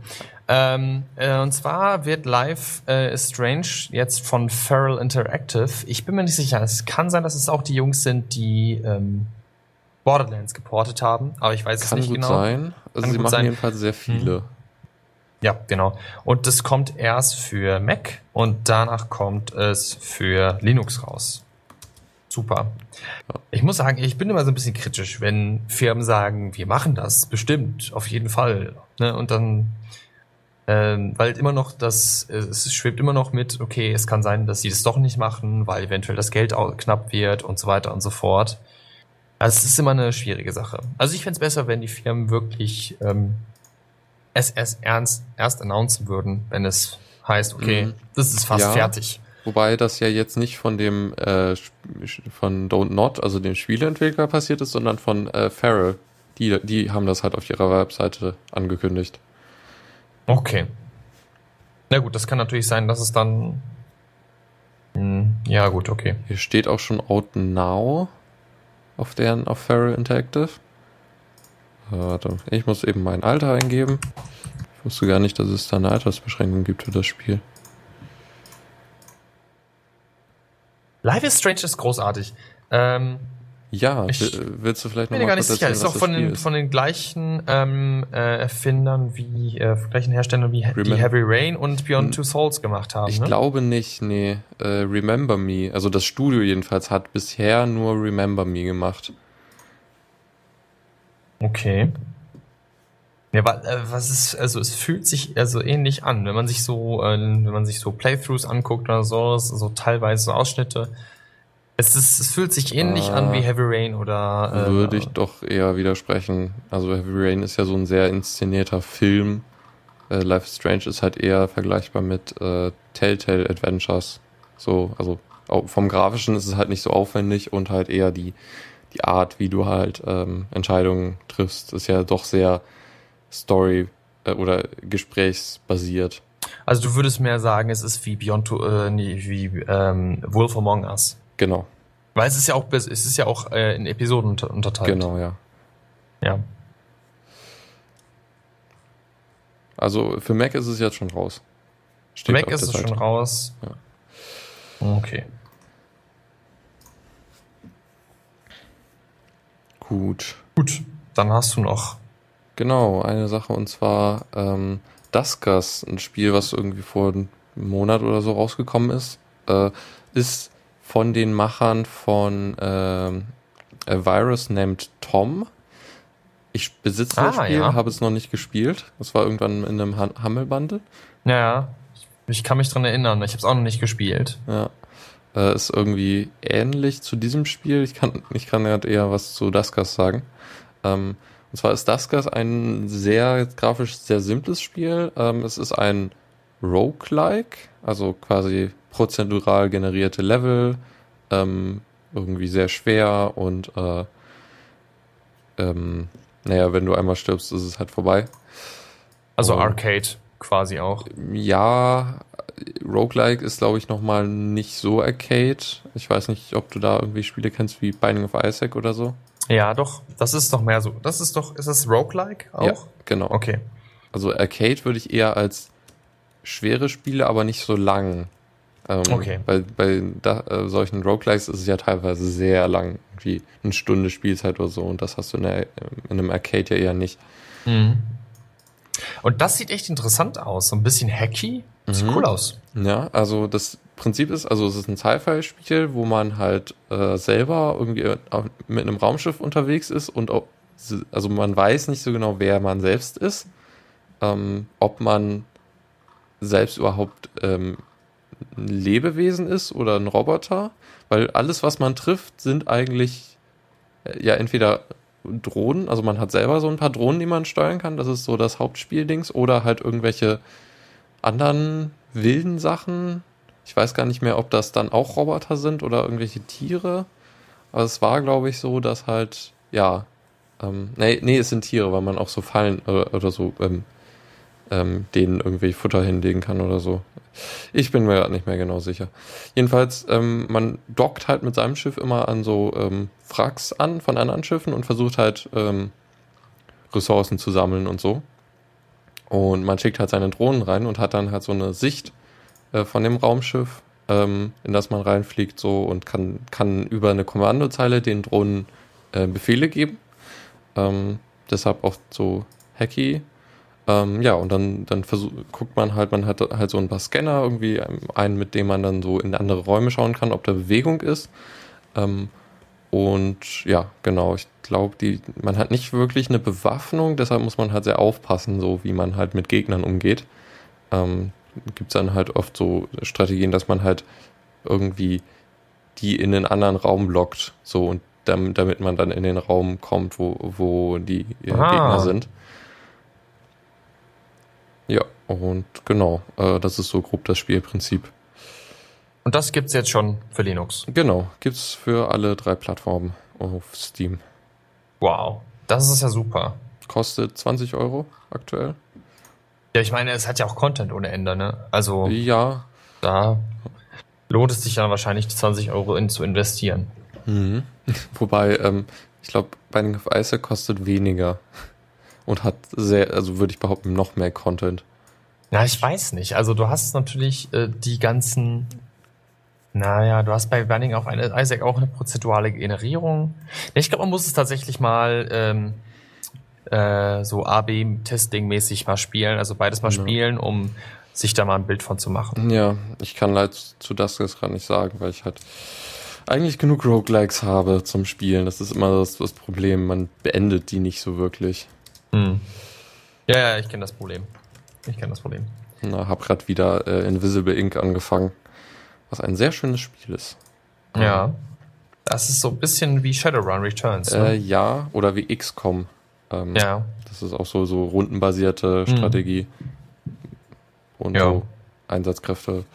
Ähm, äh, und zwar wird Life äh, is Strange jetzt von Feral Interactive. Ich bin mir nicht sicher. Es kann sein, dass es auch die Jungs sind, die ähm, Borderlands geportet haben, aber ich weiß kann es nicht gut genau. Sein. Also kann sie machen sein. jedenfalls sehr viele. Mhm. Ja, genau. Und das kommt erst für Mac und danach kommt es für Linux raus. Super. Ich muss sagen, ich bin immer so ein bisschen kritisch, wenn Firmen sagen, wir machen das bestimmt, auf jeden Fall. Ne? Und dann, ähm, weil immer noch das, es schwebt immer noch mit, okay, es kann sein, dass sie das doch nicht machen, weil eventuell das Geld knapp wird und so weiter und so fort. Also es ist immer eine schwierige Sache. Also ich fände es besser, wenn die Firmen wirklich ähm, es erst ernst erst announcen würden, wenn es heißt, okay, mhm. das ist fast ja, fertig. Wobei das ja jetzt nicht von dem äh, von Don't Not, also dem Spieleentwickler passiert ist, sondern von äh, Farrell. Die, die haben das halt auf ihrer Webseite angekündigt. Okay. Na gut, das kann natürlich sein, dass es dann. Mh, hm, ja, gut, okay. Hier steht auch schon Out Now auf deren auf Feral Interactive. Warte, ich muss eben mein Alter eingeben. Ich wusste gar nicht, dass es da eine Altersbeschränkung gibt für das Spiel. Life is Strange ist großartig. Ähm, ja, ich willst du vielleicht noch mal gar nicht sicher. Erzählen, ist auch von den, ist? von den gleichen ähm, äh, Erfindern wie äh, gleichen Herstellern wie Remember. die Heavy Rain und Beyond hm. Two Souls gemacht haben. Ich ne? glaube nicht, nee. Äh, Remember Me, also das Studio jedenfalls hat bisher nur Remember Me gemacht. Okay. Ja, äh, was ist, also es fühlt sich also ähnlich an, wenn man sich so, äh, wenn man sich so Playthroughs anguckt oder so, so teilweise so Ausschnitte. Es, ist, es fühlt sich ähnlich ah, an wie Heavy Rain oder. Äh, würde ich doch eher widersprechen. Also Heavy Rain ist ja so ein sehr inszenierter Film. Äh, Life is Strange ist halt eher vergleichbar mit äh, Telltale Adventures. So, also vom Grafischen ist es halt nicht so aufwendig und halt eher die die Art, wie du halt ähm, Entscheidungen triffst, ist ja doch sehr Story- äh, oder gesprächsbasiert. Also du würdest mehr sagen, es ist wie Beyond to, äh, nee, wie ähm, Wolf Among Us. Genau, Weil es ist ja auch es ist ja auch äh, in Episoden unter, unterteilt. genau, ja. Ja. Also für Mac ist es jetzt schon raus. Für Steht Mac ist es schon raus. Okay. Gut. Gut. Dann hast du noch. Genau, eine Sache und zwar ähm, Duskers, ein Spiel, was irgendwie vor einem Monat oder so rausgekommen ist, äh, ist von den Machern von ähm, A Virus Named Tom. Ich besitze das Ah, Spiel, ja. habe es noch nicht gespielt. Das war irgendwann in einem Han- Hammel-Bundle. Ja. Ich kann mich dran erinnern. Ich habe es auch noch nicht gespielt. Ja. Äh, ist irgendwie ähnlich zu diesem Spiel. Ich kann, ich kann gerade eher was zu Duskers sagen. Ähm, und zwar ist Duskers ein sehr grafisch sehr simples Spiel. Ähm, es ist ein Roguelike, also quasi prozedural generierte Level, ähm, irgendwie sehr schwer und äh, ähm, naja, wenn du einmal stirbst, ist es halt vorbei. Also Oh. Arcade quasi auch. Ja, Roguelike ist, glaube ich, nochmal nicht so Arcade. Ich weiß nicht, ob du da irgendwie Spiele kennst wie Binding of Isaac oder so. Ja, doch. Das ist doch mehr so. Das ist doch. Ist das Roguelike auch? Ja, genau. Okay. Also Arcade würde ich eher als schwere Spiele, aber nicht so lang. Ähm, Okay. Bei, bei da, äh, solchen Roguelikes ist es ja teilweise sehr lang, wie eine Stunde Spielzeit oder so. Und das hast du in, der, in einem Arcade ja eher nicht. Mhm. Und das sieht echt interessant aus. So ein bisschen hacky. Sieht Mhm. cool aus. Ja, also das Prinzip ist, also es ist ein Sci-Fi-Spiel, wo man halt äh, selber irgendwie mit einem Raumschiff unterwegs ist und auch, also man weiß nicht so genau, wer man selbst ist, ähm, ob man selbst überhaupt ähm, ein Lebewesen ist oder ein Roboter, weil alles, was man trifft, sind eigentlich äh, ja entweder Drohnen, also man hat selber so ein paar Drohnen, die man steuern kann, das ist so das Hauptspieldings, oder halt irgendwelche anderen wilden Sachen. Ich weiß gar nicht mehr, ob das dann auch Roboter sind oder irgendwelche Tiere. Aber es war, glaube ich, so, dass halt, ja, ähm, nee, nee, es sind Tiere, weil man auch so Fallen oder, oder so ähm, ähm, denen irgendwie Futter hinlegen kann oder so. Ich bin mir gerade nicht mehr genau sicher. Jedenfalls, ähm, man dockt halt mit seinem Schiff immer an so ähm, Wracks an von anderen Schiffen und versucht halt ähm, Ressourcen zu sammeln und so. Und man schickt halt seine Drohnen rein und hat dann halt so eine Sicht äh, von dem Raumschiff, ähm, in das man reinfliegt, so und kann, kann über eine Kommandozeile den Drohnen äh, Befehle geben. Ähm, deshalb auch so hacky. Ähm, ja, und dann, dann versuch, guckt man halt, man hat halt so ein paar Scanner, irgendwie ähm, einen, mit dem man dann so in andere Räume schauen kann, ob da Bewegung ist. Ähm, und ja, genau, ich glaube, die, man hat nicht wirklich eine Bewaffnung, deshalb muss man halt sehr aufpassen, so wie man halt mit Gegnern umgeht. Ähm, Gibt es dann halt oft so Strategien, dass man halt irgendwie die in einen anderen Raum lockt, so und dam- damit man dann in den Raum kommt, wo, wo die äh. Gegner sind. Ja, und genau, äh, das ist so grob das Spielprinzip. Und das gibt's jetzt schon für Linux. Genau, gibt's für alle drei Plattformen auf Steam. Wow. Das ist ja super. Kostet 20 Euro aktuell. Ja, ich meine, es hat ja auch Content ohne Ende, ne? Also Ja. da lohnt es sich dann wahrscheinlich die 20 Euro in zu investieren. Mhm. Wobei, ähm, ich glaube, Binding of Isaac kostet weniger und hat sehr, also würde ich behaupten, noch mehr Content. Na, ich weiß nicht. Also du hast natürlich äh, die ganzen. Naja, du hast bei Binding of Isaac auch eine prozedurale Generierung. Ich glaube, man muss es tatsächlich mal ähm, äh, so A-B-Testing-mäßig mal spielen, also beides mal Ja. spielen, um sich da mal ein Bild von zu machen. Ja, ich kann leider zu das jetzt gerade nicht sagen, weil ich halt eigentlich genug Roguelikes habe zum Spielen. Das ist immer das, das Problem. Man beendet die nicht so wirklich. Hm. Ja, ja, ich kenne das Problem. Ich kenne das Problem. Na, hab grad wieder äh, Invisible Ink angefangen, was ein sehr schönes Spiel ist. Ja. Das ist so ein bisschen wie Shadowrun Returns. Äh, Ne? ja, oder wie XCOM. Ähm, ja. Das ist auch so, so rundenbasierte Mhm. Strategie. Und Ja. so Einsatzkräfte.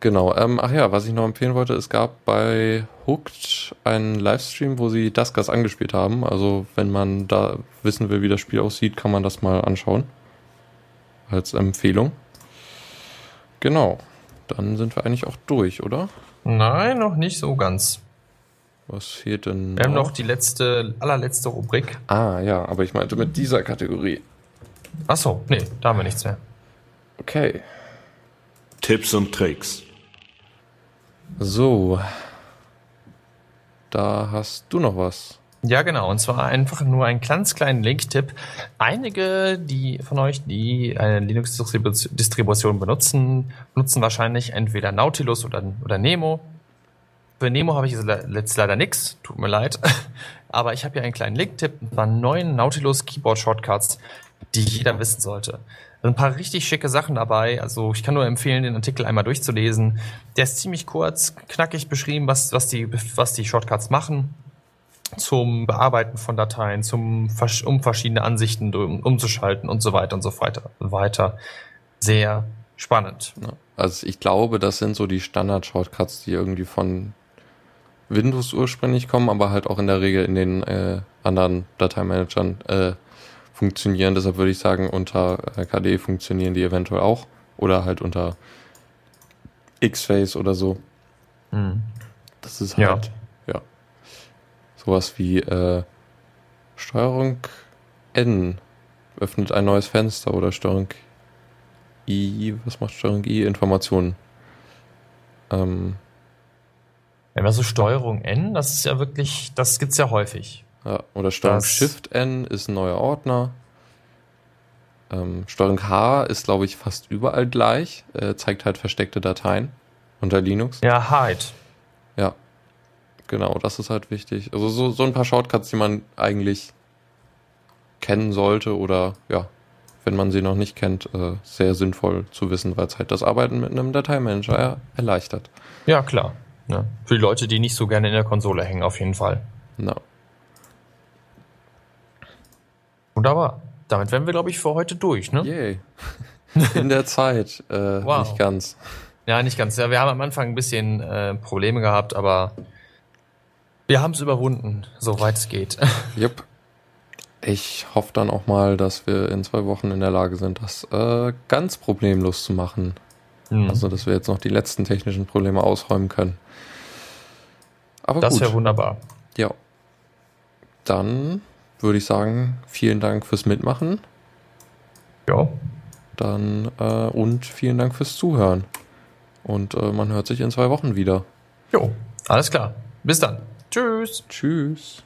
Genau. Ähm, ach ja, was ich noch empfehlen wollte, es gab bei Hooked einen Livestream, wo sie Duskers angespielt haben. Also wenn man da wissen will, wie das Spiel aussieht, kann man das mal anschauen. Als Empfehlung. Genau. Dann sind wir eigentlich auch durch, oder? Nein, noch nicht so ganz. Was fehlt denn? Wir haben noch die letzte, allerletzte Rubrik. Ah, ja, aber ich meinte mit dieser Kategorie. Ach so, nee, da haben wir nichts mehr. Okay. Tipps und Tricks. So. Da hast du noch was. Ja, genau. Und zwar einfach nur einen ganz kleinen Link-Tipp. Einige die von euch, die eine Linux-Distribution benutzen, nutzen wahrscheinlich entweder Nautilus oder, oder Nemo. Für Nemo habe ich jetzt leider nichts, tut mir leid. Aber ich habe hier einen kleinen Link-Tipp, und zwar neun Nautilus Keyboard-Shortcuts, die jeder wissen sollte. Ein paar richtig schicke Sachen dabei. Also ich kann nur empfehlen, den Artikel einmal durchzulesen. Der ist ziemlich kurz, knackig beschrieben, was, was, die, was die Shortcuts machen zum Bearbeiten von Dateien, zum, um verschiedene Ansichten umzuschalten und so weiter und so weiter. weiter. Sehr spannend. Also ich glaube, das sind so die Standard-Shortcuts, die irgendwie von Windows ursprünglich kommen, aber halt auch in der Regel in den äh, anderen Dateimanagern äh, funktionieren. Deshalb würde ich sagen, unter äh, KDE funktionieren die eventuell auch. Oder halt unter X-Face oder so. Mhm. Das ist halt, ja. Sowas wie äh, Steuerung N öffnet ein neues Fenster oder Steuerung I, was macht Steuerung I? Informationen. Ähm, ja, also Steuerung N, das ist ja wirklich, das gibt's ja häufig. Ja, oder Steuerung das Shift N ist ein neuer Ordner. Ähm, Steuerung H ist, glaube ich, fast überall gleich. Äh, zeigt halt versteckte Dateien unter Linux. Ja, Hide. Ja. Genau, das ist halt wichtig. Also so, so ein paar Shortcuts, die man eigentlich kennen sollte oder ja, wenn man sie noch nicht kennt, äh, sehr sinnvoll zu wissen, weil es halt das Arbeiten mit einem Dateimanager er erleichtert. Ja, klar. Ja. Für die Leute, die nicht so gerne in der Konsole hängen, auf jeden Fall. No. Wunderbar. Damit wären wir, glaube ich, für heute durch, ne? Yay. In der Zeit. Äh, wow. Nicht ganz. Ja, nicht ganz. Ja, wir haben am Anfang ein bisschen äh, Probleme gehabt, aber wir haben es überwunden, soweit es geht. Yep. Ich hoffe dann auch mal, dass wir in zwei Wochen in der Lage sind, das äh, ganz problemlos zu machen. Mhm. Also, dass wir jetzt noch die letzten technischen Probleme ausräumen können. Aber das wäre wunderbar. Ja. Dann würde ich sagen, vielen Dank fürs Mitmachen. Ja. Dann äh, und vielen Dank fürs Zuhören. Und äh, man hört sich in zwei Wochen wieder. Jo, alles klar. Bis dann. Tschüss. Tschüss.